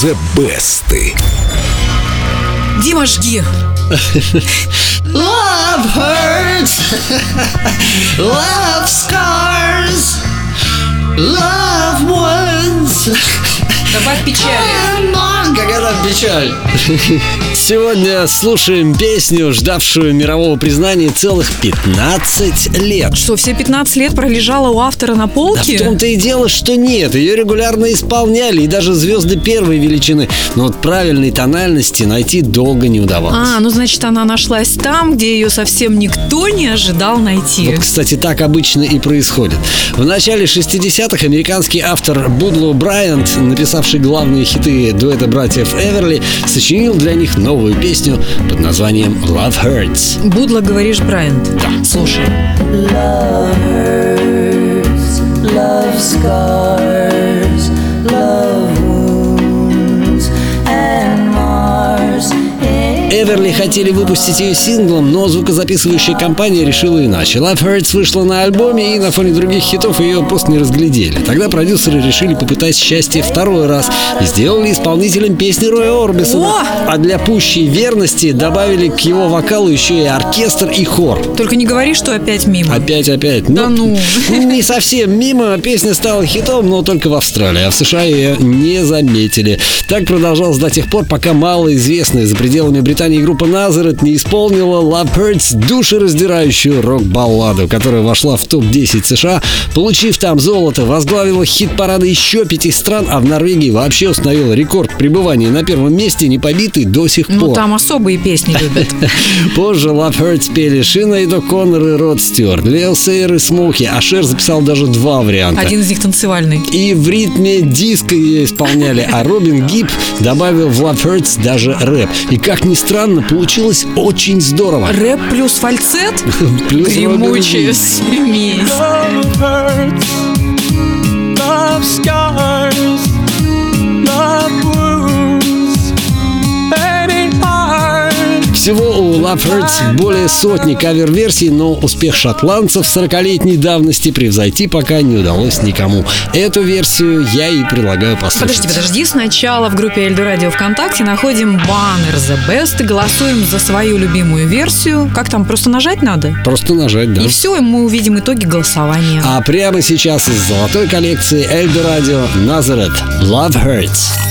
The Best. Дима, жги. Love hurts. Love scars. Love ones. Добавь печали. Какая там печаль. Сегодня слушаем песню, ждавшую мирового признания целых 15 лет. Что, все 15 лет пролежала у автора на Да в полке? том-то и дело, что нет. Ее регулярно исполняли, и даже звезды первой величины. Но вот правильной тональности найти долго не удавалось. А, ну значит, она нашлась там, где ее совсем никто не ожидал найти. Вот, кстати, так обычно и происходит. В начале 60-х американский автор Будло Брайант, написавший главные хиты дуэта братьев Эверли, сочинил для них новую песню под названием «Love Hurts». Будло, говоришь, Брайант? Да. Слушай. Love hurts, love scars, Эверли хотели выпустить ее синглом, но звукозаписывающая компания решила иначе. Love Hurts вышла на альбоме, и на фоне других хитов ее просто не разглядели. Тогда продюсеры решили попытать счастье второй раз и сделали исполнителем песни Роя Орбисона. О! А для пущей верности добавили к его вокалу еще и оркестр и хор. Только не говори, что опять мимо. Опять, опять. Да ну. Не совсем мимо. Песня стала хитом, но только в Австралии. А в США ее не заметили. Так продолжалось до тех пор, пока малоизвестная за пределами Британии группа Назарет не исполнила Love Hurts душераздирающую рок-балладу, которая вошла в топ-10 США, получив там золото, возглавила хит-парады еще пяти стран, а в Норвегии вообще установила рекорд пребывания на первом месте, не побитый до сих пор. Ну, там особые песни любят. Позже Love Hurts пели Шина и Коннор и Род Стюарт, Лео Сейер и Смоки, а Шер записал даже два варианта. Один из них танцевальный. И в ритме диска ее исполняли, а Робин Гиб добавил в Love Hurts даже рэп. И как ни странно, получилось очень здорово. Рэп плюс фальцет? Плюс Гремучая смесь. Love hurts, love scars, love Всего у Love Hurts более сотни кавер-версий, но успех шотландцев 40-летней давности превзойти пока не удалось никому. Эту версию я и предлагаю послушать. Подожди, подожди. Сначала в группе Эльдо Радио ВКонтакте находим баннер The Best голосуем за свою любимую версию. Как там, просто нажать надо? Просто нажать, да. И все, и мы увидим итоги голосования. А прямо сейчас из золотой коллекции Эльдо Радио Назарет Love Hurts.